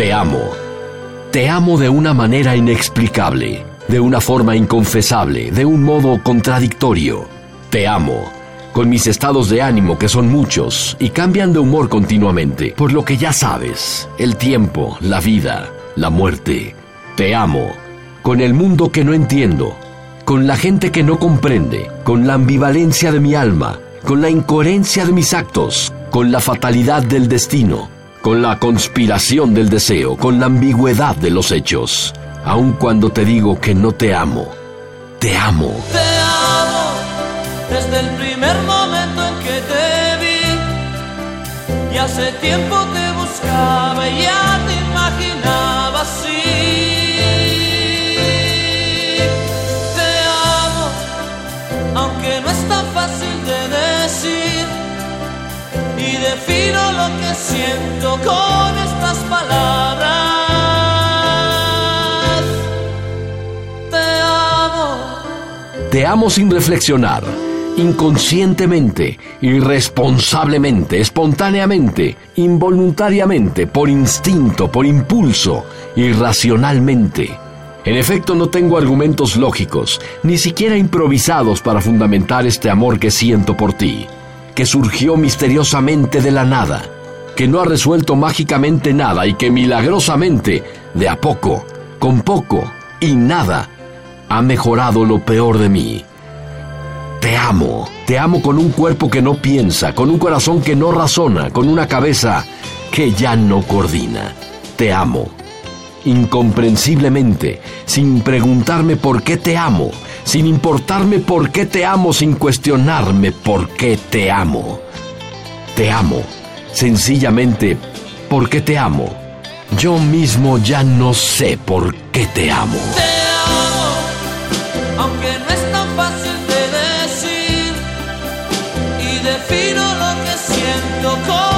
Te amo. Te amo de una manera inexplicable, de una forma inconfesable, de un modo contradictorio. Te amo con mis estados de ánimo que son muchos y cambian de humor continuamente, por lo que ya sabes, el tiempo, la vida, la muerte. Te amo, con el mundo que no entiendo, con la gente que no comprende, con la ambivalencia de mi alma, con la incoherencia de mis actos, con la fatalidad del destino, con la conspiración del deseo, con la ambigüedad de los hechos, aun cuando te digo que no te amo. Te amo. Te amo desde el primer momento en que te vi. Y hace tiempo te buscaba y ya te imaginaba así. Te amo, aunque no es tan fácil defino lo que siento con estas palabras. Te amo. Te amo sin reflexionar, inconscientemente, irresponsablemente, espontáneamente, involuntariamente, por instinto, por impulso, irracionalmente. En efecto, no tengo argumentos lógicos, ni siquiera improvisados para fundamentar este amor que siento por ti, que surgió misteriosamente de la nada, que no ha resuelto mágicamente nada y que milagrosamente, de a poco, con poco y nada, ha mejorado lo peor de mí. Te amo, te amo con un cuerpo que no piensa, con un corazón que no razona, con una cabeza que ya no coordina. Te amo. Incomprensiblemente, sin preguntarme por qué te amo, sin importarme por qué te amo, sin cuestionarme por qué te amo. Te amo, sencillamente porque te amo. Yo mismo ya no sé por qué te amo. Te amo, aunque no es tan fácil de decir. Y defino lo que siento con.